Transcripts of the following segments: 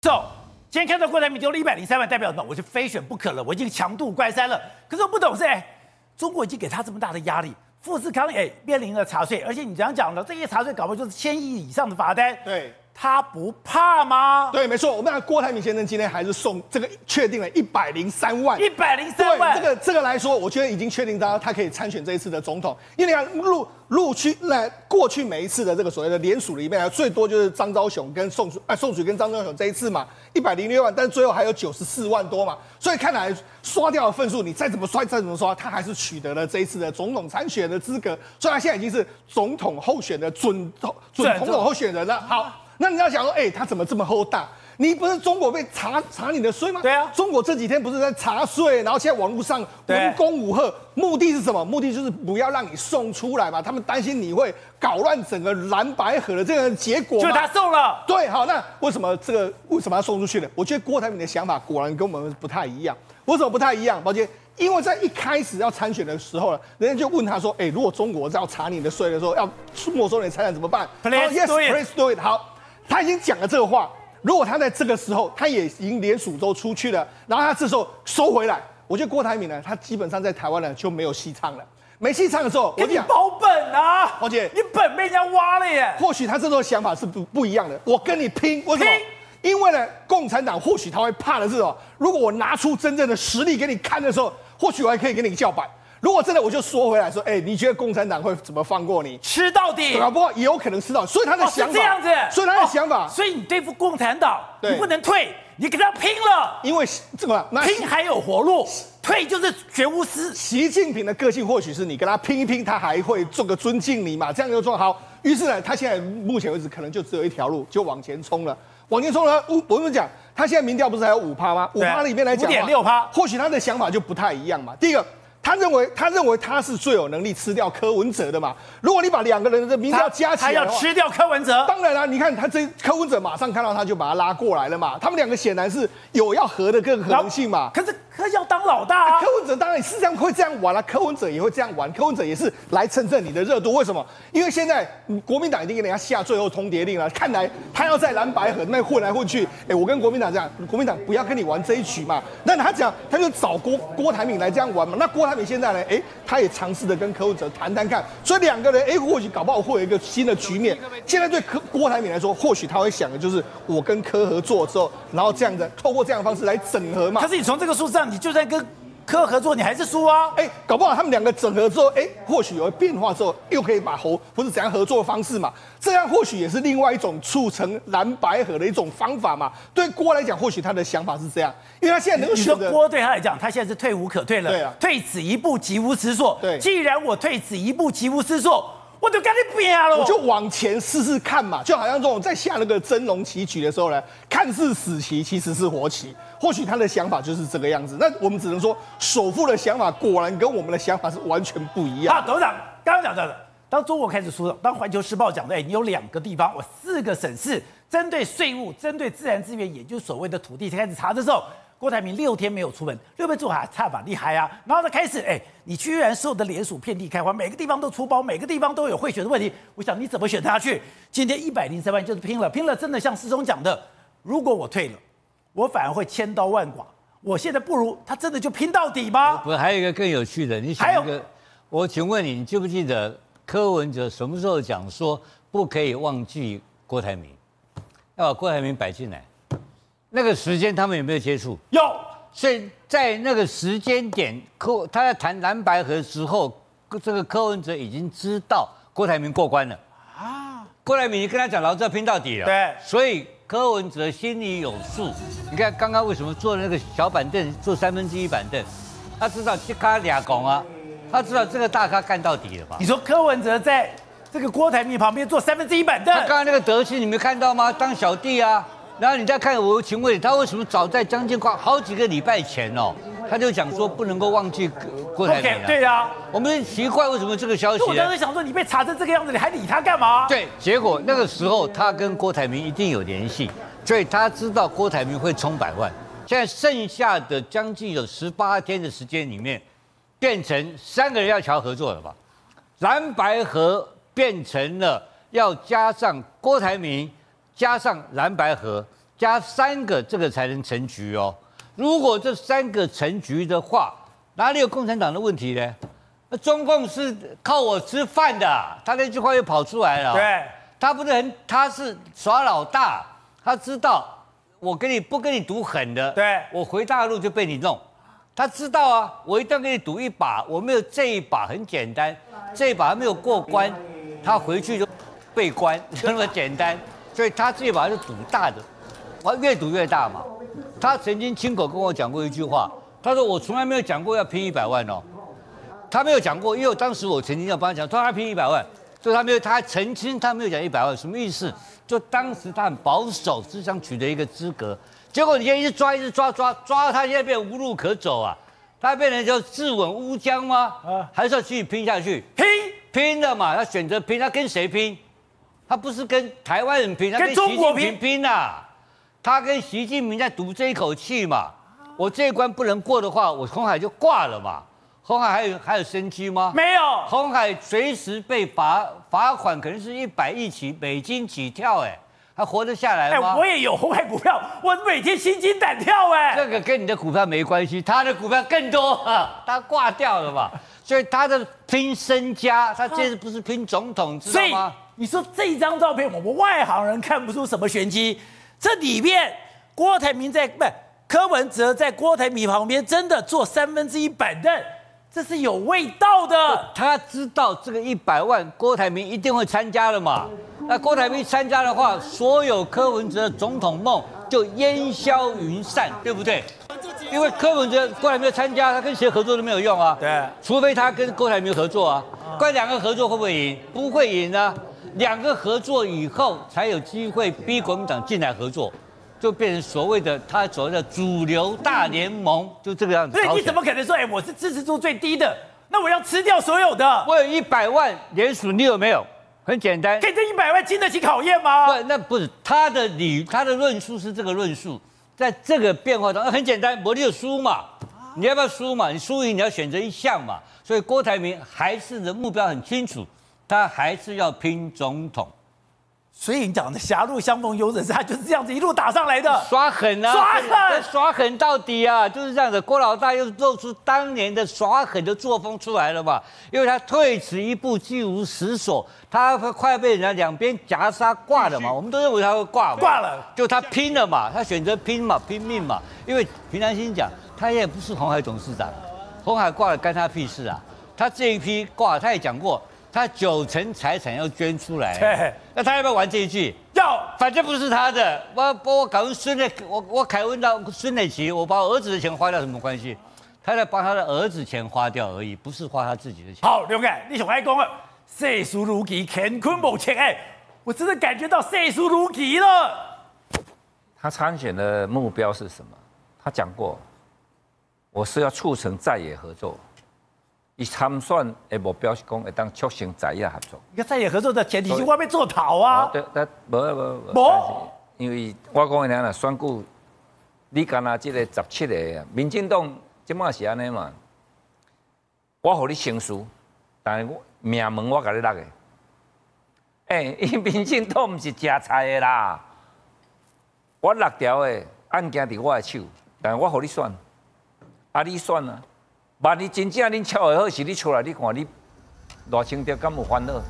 走，今天看到郭台铭丢了一百零三万，代表什么，我就非选不可了，我已经强度关山了。可是我不懂是，哎，中国已经给他这么大的压力，富士康哎面临了查税，而且你这样讲的，这些查税搞不就是千亿以上的罚单。对。他不怕吗？对，没错。我们看郭台铭先生今天还是送这个确定了一百零三万，一百零三万。这个这个来说，我觉得已经确定到他可以参选这一次的总统。因为你看陆陆续来过去每一次的这个所谓的联署里面，最多就是张昭雄跟宋啊宋楚跟张昭雄这一次嘛，一百零六万，但是最后还有九十四万多嘛。所以看来刷掉的份数，你再怎么刷再怎么刷，他还是取得了这一次的总统参选的资格。所以他现在已经是总统候选的准准总统候选人了。好。那你要想说，哎、欸，他怎么这么厚大？你不是中国被查查你的税吗？对啊，中国这几天不是在查税，然后现在网络上文攻武吓，目的是什么？目的就是不要让你送出来嘛。他们担心你会搞乱整个蓝白河的这个结果。就他送了。对，好，那为什么这个为什么要送出去呢？我觉得郭台铭的想法果然跟我们不太一样。为什么不太一样？宝姐，因为在一开始要参选的时候呢，人家就问他说，哎、欸，如果中国要查你的税的时候，要没收你的财产怎么办？Please yes, do it. Please do it. 好。他已经讲了这个话，如果他在这个时候，他也已经连署都出去了，然后他这时候收回来，我觉得郭台铭呢，他基本上在台湾呢就没有戏唱了。没戏唱的时候，给你保本啊，宝姐，你本被人家挖了耶。或许他这时候想法是不不一样的，我跟你拼，为什么？因为呢，共产党或许他会怕的是哦，如果我拿出真正的实力给你看的时候，或许我还可以给你叫板。如果真的，我就说回来说，哎、欸，你觉得共产党会怎么放过你？吃到底？搞不好也有可能吃到。所以他的想法、这样子，所以他的想法，哦、所以你对付共产党，你不能退，你跟他拼了。因为这个拼还有活路，退就是绝无私。习近平的个性或许是你跟他拼一拼，他还会做个尊敬你嘛，这样就做好。于是呢，他现在目前为止可能就只有一条路，就往前冲了。往前冲了，我我跟你讲，他现在民调不是还有五趴吗？五趴里面来讲，五点六趴，或许他的想法就不太一样嘛。第一个。他认为，他认为他是最有能力吃掉柯文哲的嘛？如果你把两个人的名字要加起来，他要吃掉柯文哲。当然啦，你看他这柯文哲马上看到他就把他拉过来了嘛。他们两个显然是有要合的更可能性嘛。可是。他要当老大啊！柯文哲当然是这样会这样玩了，柯文哲也会这样玩，柯文哲也是来蹭蹭你的热度。为什么？因为现在国民党已经给人家下最后通牒令了，看来他要在蓝白河那混来混去。哎，我跟国民党这样，国民党不要跟你玩这一局嘛。那他讲，他就找郭郭台铭来这样玩嘛。那郭台铭现在呢？哎，他也尝试着跟柯文哲谈谈看。所以两个人，哎，或许搞不好会有一个新的局面。现在对柯郭台铭来说，或许他会想的就是，我跟柯合作之后，然后这样的透过这样的方式来整合嘛。可是你从这个数字上，你就算跟。科合作你还是输啊？哎，搞不好他们两个整合之后，哎，或许有变化之后，又可以把猴不是怎样合作的方式嘛？这样或许也是另外一种促成蓝白合的一种方法嘛？对郭来讲，或许他的想法是这样，因为他现在能够选择。郭对他来讲，他现在是退无可退了。对啊，退此一步，即无死所。对，既然我退此一步，即无死所。我就跟你拼了，我就往前试试看嘛，就好像这种在下那个真龙棋局的时候呢，看似死棋，其实是活棋。或许他的想法就是这个样子。那我们只能说，首富的想法果然跟我们的想法是完全不一样。啊，董事长刚刚讲到的，当中国开始输了，当环球时报讲的，哎，你有两个地方，我四个省市针对税务、针对自然资源，也就是所谓的土地，才开始查的时候。郭台铭六天没有出门，六天做还差吧厉害啊！然后他，开始哎，你居然所有的连署遍地开花，每个地方都出包，每个地方都有贿选的问题。我想你怎么选下去？今天一百零三万就是拼了，拼了！真的像师兄讲的，如果我退了，我反而会千刀万剐。我现在不如他，真的就拼到底吗？不，还有一个更有趣的，你想一个，我请问你，你记不记得柯文哲什么时候讲说不可以忘记郭台铭，要把郭台铭摆进来？那个时间他们有没有接触？有，所以在那个时间点，柯他在谈蓝白合的时候，这个柯文哲已经知道郭台铭过关了啊。郭台铭跟他讲，老子要拼到底了。对，所以柯文哲心里有数。你看刚刚为什么坐那个小板凳，坐三分之一板凳？他知道这咖俩拱啊，他知道这个大咖干到底了吧？你说柯文哲在这个郭台铭旁边坐三分之一板凳，他刚刚那个德性你没看到吗？当小弟啊。然后你再看，我请问你，他为什么早在将近快好几个礼拜前哦，他就讲说不能够忘记郭台铭了？对呀，我们奇怪为什么这个消息？我当时想说，你被查成这个样子，你还理他干嘛？对，结果那个时候他跟郭台铭一定有联系，所以他知道郭台铭会冲百万。现在剩下的将近有十八天的时间里面，变成三个人要乔合作了吧？蓝白合变成了要加上郭台铭。加上蓝白河，加三个，这个才能成局哦。如果这三个成局的话，哪里有共产党的问题呢？那中共是靠我吃饭的，他那句话又跑出来了。对，他不是很，他是耍老大，他知道我跟你不跟你赌狠的，对，我回大陆就被你弄。他知道啊，我一旦跟你赌一把，我没有这一把很简单，这一把还没有过关，他回去就被关，就 那么简单。所以他这一把是赌大的，我越赌越大嘛。他曾经亲口跟我讲过一句话，他说我从来没有讲过要拼一百万哦。他没有讲过，因为当时我曾经要帮他讲，说他拼一百万，所以他没有，他还澄清他没有讲一百万，什么意思？就当时他很保守，只想取得一个资格，结果你现在一直抓，一直抓，抓抓到他现在变无路可走啊！他变成就自刎乌江吗？啊，还是要继续拼下去？拼拼的嘛，要选择拼，他跟谁拼？他不是跟台湾人拼，他跟习近平拼呐、啊！他跟习近平在赌这一口气嘛。我这一关不能过的话，我红海就挂了嘛。红海还有还有生机吗？没有，红海随时被罚罚款，可能是一百亿起美金起跳，哎，还活得下来吗？我也有红海股票，我每天心惊胆跳，哎，这个跟你的股票没关系，他的股票更多，他挂掉了嘛，所以他的拼身家，他这次不是拼总统，知道吗？你说这张照片，我们外行人看不出什么玄机，这里面郭台铭在不是柯文哲在郭台铭旁边，真的坐三分之一板凳。这是有味道的。他知道这个一百万，郭台铭一定会参加的嘛。那郭台铭参加的话，所有柯文哲的总统梦就烟消云散，对不对？因为柯文哲、郭台铭参加，他跟谁合作都没有用啊。对。除非他跟郭台铭合作啊。关两个合作会不会赢？不会赢啊。两个合作以后，才有机会逼国民党进来合作。就变成所谓的他所谓的主流大联盟，就这个样子。所以你怎么可能说，哎，我是支持度最低的，那我要吃掉所有的？我有一百万联署，你有没有？很简单，给这一百万经得起考验吗？不，那不是他的理，他的论述是这个论述，在这个变化当中很简单，我就输嘛，你要不要输嘛？你输赢你要选择一项嘛。所以郭台铭还是的目标很清楚，他还是要拼总统。所以你讲的狭路相逢有准是他就是这样子一路打上来的，耍狠啊，耍狠，耍狠到底啊，就是这样子。郭老大又露出当年的耍狠的作风出来了嘛，因为他退此一步，技无实所，他快被人家两边夹杀挂了嘛，我们都认为他会挂，挂了，就他拼了嘛，他选择拼嘛，拼命嘛，因为平常心讲，他也不是红海董事长，红海挂了干他屁事啊，他这一批挂，他也讲过。他九成财产要捐出来，对那他要不要玩这一句？要，反正不是他的。我把我搞成孙的，我我凯文到孙磊奇，我把我儿子的钱花掉什么关系？他在帮他的儿子钱花掉而已，不是花他自己的钱。好，刘凯，你想爱讲了，岁数如棋，乾坤某钱哎，我真的感觉到岁数如棋了。他参选的目标是什么？他讲过，我是要促成在野合作。以参选的目标是讲会当促成在野合作。你看在野合作的前提是我要做头啊。对，但无无无。因为我讲的俩啦，选举你干那即个十七个啊，民进党即满是安尼嘛？我互你成熟，但是我命门我甲你落个。哎，因为民进党毋是食菜的啦。我六条的案件伫我的手，但是我互你选，啊你选啊。万一真正恁巧的好是你出来，你看你偌清德敢有烦恼？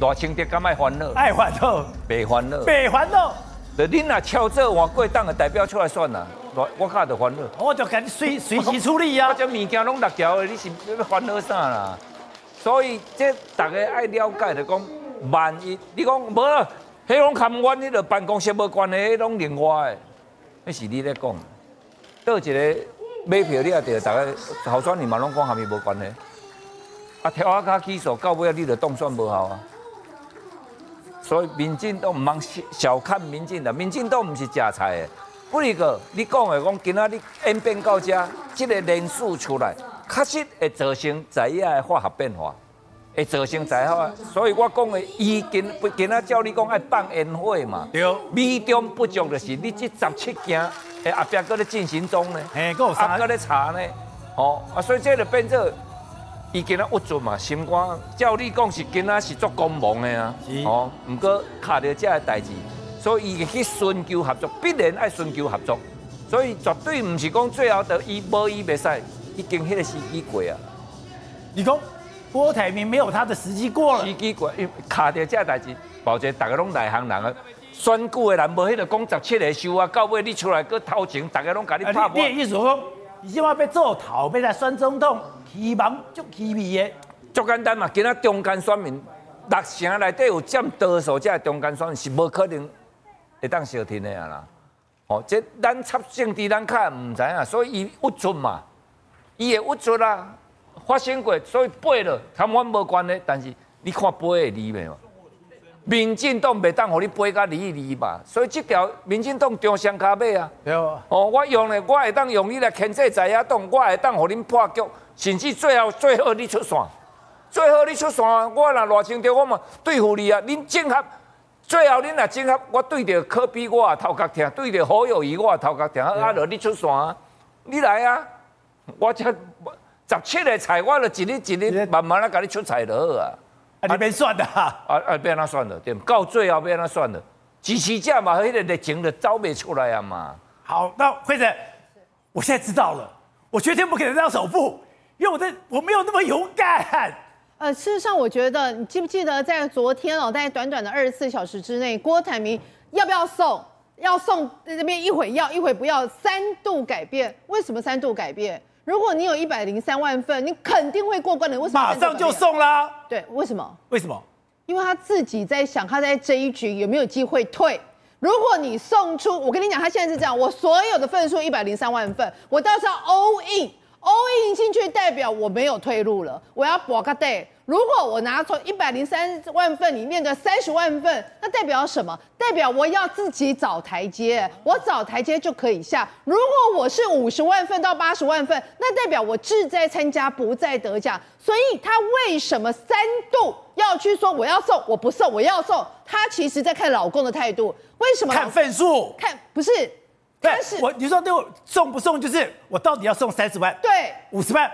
偌清德敢爱烦恼？爱烦恼，别烦恼，别烦恼。就恁若超做换过党的代表出来算啦，我我卡就烦恼。我就赶紧随 随时处理啊。我这物件拢六条的，你是要烦恼啥啦？所以这大家爱了解的讲，万一你讲无，迄拢看阮迄个办公室无关系，迄拢另外的，那是你咧讲，倒一个。买票你也得，大家候选人嘛拢讲和伊无关系。啊，跳啊卡起诉到尾啊，你着当选无效啊。所以民进党毋通小看民进党，民进党毋是食菜的。不过你讲的讲，今仔日演变到这，这个人数出来，确实会造成在野的化学变化，会造成在野。所以我讲的，伊今今仔照你讲爱放烟火嘛，对，美中不足的是你这十七件。诶，后壁搁咧进行中呢，哎，搁有啥？搁咧查呢？哦，啊，所以这就变做，伊今仔郁卒嘛，心肝，照你讲是今仔是做公忙的啊，哦，毋过卡着这个代志，所以伊去寻求合作，必然爱寻求合作，所以绝对唔是讲最后的伊无伊袂使，已经迄个时机过啊。你讲郭台铭没有他的时机过了，时机过，因卡着这代志，保证大家拢内行人啊。选举的人无迄个讲十七个秀啊，到尾你出来搁偷情，大家拢甲你拍。你意思讲，伊即马要做头，要来选总统，希望足气味的。足简单嘛，今仔中间选民六成内底有占多数，这中间选民是无可能会当小天的啊啦。哦，这咱插政治咱较毋知影，所以伊郁卒嘛，伊会郁卒啦，发生过，所以背了，跟阮无关系。但是你看背的里面嘛。民进党袂当互你背甲离一离吧，所以即条民进党中上卡尾啊。对哦。哦，我用咧，我会当用你来牵制在野党，我会当互恁破局，甚至最后最后你出线，最后你出线，我若偌清着，我嘛对付你啊。恁整合，最后恁若整合，我对着科比我也头壳疼，对着侯友谊我也头壳疼，啊，落你出线啊，你来啊，我这十七个菜，我著一日一日慢慢来甲你出菜就好啊。啊，你没算的啊？啊啊，被他算了，对，到最后被他算了，支持者嘛，迄个热情的招不出来啊嘛。好，那辉子，我现在知道了，我绝对不可能当首富，因为我的我没有那么勇敢。呃，事实上，我觉得你记不记得在昨天哦，在短短的二十四小时之内，郭台铭要不要送？要送在这边一会要，一会不要，三度改变。为什么三度改变？如果你有一百零三万份，你肯定会过关的。为什么？马上就送啦。对，为什么？为什么？因为他自己在想，他在这一局有没有机会退。如果你送出，我跟你讲，他现在是这样，我所有的份数一百零三万份，我到时候 all in，all in 进去代表我没有退路了，我要搏个 day。如果我拿出一百零三万份里面的三十万份，那代表什么？代表我要自己找台阶，我找台阶就可以下。如果我是五十万份到八十万份，那代表我志在参加，不在得奖。所以他为什么三度要去说我要送，我不送，我要送？他其实在看老公的态度。为什么？看份数？看不是？但是我你说对我送不送？就是我到底要送三十万？对，五十万，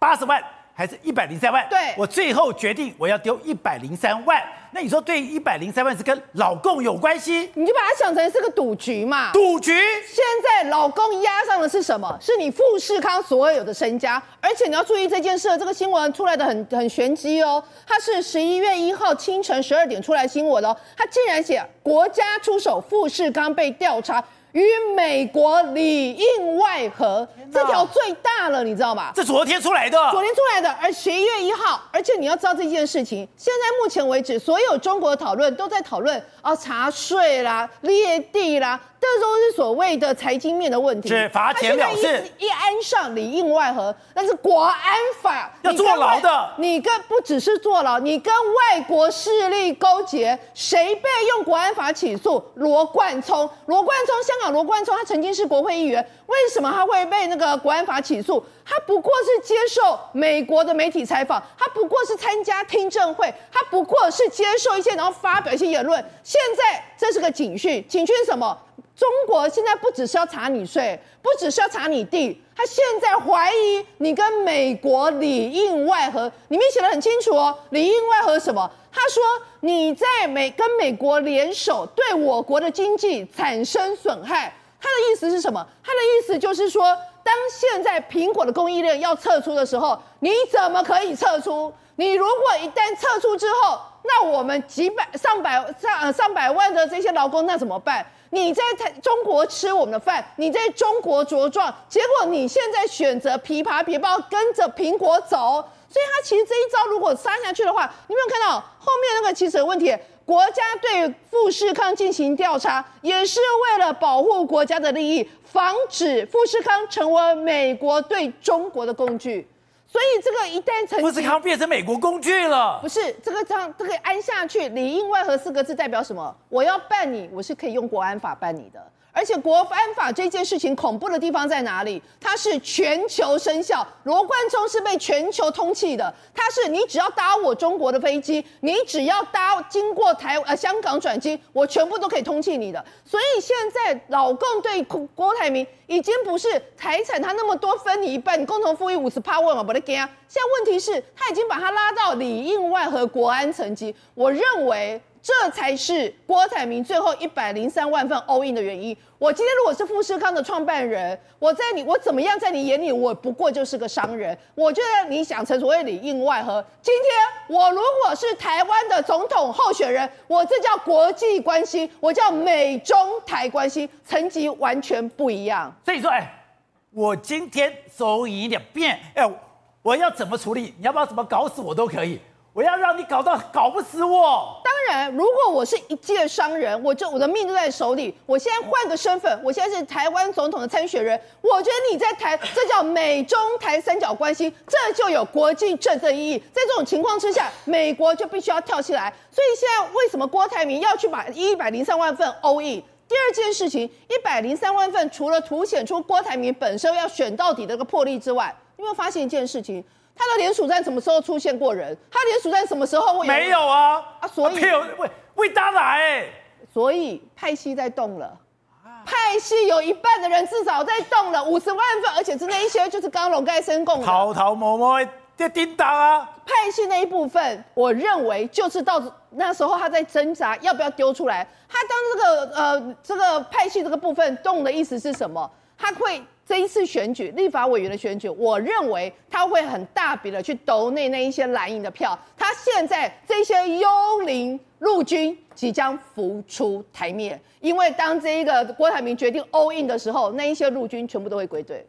八十万。还是一百零三万，对，我最后决定我要丢一百零三万。那你说对一百零三万是跟老公有关系？你就把它想成是个赌局嘛。赌局。现在老公押上的是什么？是你富士康所有的身家。而且你要注意这件事，这个新闻出来的很很玄机哦。它是十一月一号清晨十二点出来新闻哦。它竟然写国家出手，富士康被调查。与美国里应外合，这条最大了，你知道吗？这昨天出来的，昨天出来的，而十一月一号，而且你要知道这件事情，现在目前为止，所有中国的讨论都在讨论啊，查税啦、裂地啦。这都是所谓的财经面的问题。是罚钱了事，一安上里应外合，那是国安法要坐牢的。你跟不只是坐牢，你跟外国势力勾结，谁被用国安法起诉？罗冠聪，罗冠聪，香港罗冠聪，他曾经是国会议员，为什么他会被那个国安法起诉？他不过是接受美国的媒体采访，他不过是参加听证会，他不过是接受一些然后发表一些言论。现在这是个警讯，警讯什么？中国现在不只是要查你税，不只是要查你地，他现在怀疑你跟美国里应外合，里面写得很清楚哦，里应外合什么？他说你在美跟美国联手，对我国的经济产生损害。他的意思是什么？他的意思就是说，当现在苹果的供应链要撤出的时候，你怎么可以撤出？你如果一旦撤出之后，那我们几百上百上上百万的这些劳工，那怎么办？你在台中国吃我们的饭，你在中国茁壮，结果你现在选择琵琶别抱，跟着苹果走，所以他其实这一招如果杀下去的话，你有没有看到后面那个其实有问题？国家对富士康进行调查，也是为了保护国家的利益，防止富士康成为美国对中国的工具。所以这个一旦成，富士康变成美国工具了。不是这个这样，这个安下去，里应外合四个字代表什么？我要办你，我是可以用国安法办你的。而且国安法这件事情恐怖的地方在哪里？它是全球生效，罗冠聪是被全球通缉的。它是你只要搭我中国的飞机，你只要搭经过台呃香港转机，我全部都可以通缉你的。所以现在老共对郭台铭已经不是财产他那么多分你一半，你共同富裕五十趴问嘛不得给啊。现在问题是他已经把他拉到里应外合国安层级。我认为。这才是郭台铭最后一百零三万份 all in 的原因。我今天如果是富士康的创办人，我在你我怎么样，在你眼里我不过就是个商人。我觉得你想成所谓里应外合。今天我如果是台湾的总统候选人，我这叫国际关系，我叫美中台关系，层级完全不一样。所以说，哎，我今天所以一点变，哎，我要怎么处理？你要不要怎么搞死我都可以。我要让你搞到搞不死我。当然，如果我是一介商人，我就我的命就在手里。我现在换个身份，我现在是台湾总统的参选人。我觉得你在台，这叫美中台三角关系，这就有国际政治意义。在这种情况之下，美国就必须要跳起来。所以现在为什么郭台铭要去把 一百零三万份 all in？第二件事情，一百零三万份除了凸显出郭台铭本身要选到底的这个魄力之外，你有没有发现一件事情？他的联署站什么时候出现过人？他联署站什么时候会有没有啊？啊，所以为为大来，所以派系在动了，派系有一半的人至少在动了五十万份，而且是那一些就是刚刚龙盖生供的，偷偷摸摸在叮当啊。派系那一部分，我认为就是到那时候他在挣扎要不要丢出来。他当这个呃这个派系这个部分动的意思是什么？他会。这一次选举，立法委员的选举，我认为他会很大笔的去斗内那一些蓝营的票。他现在这些幽灵陆军即将浮出台面，因为当这一个郭台铭决定 all in 的时候，那一些陆军全部都会归队。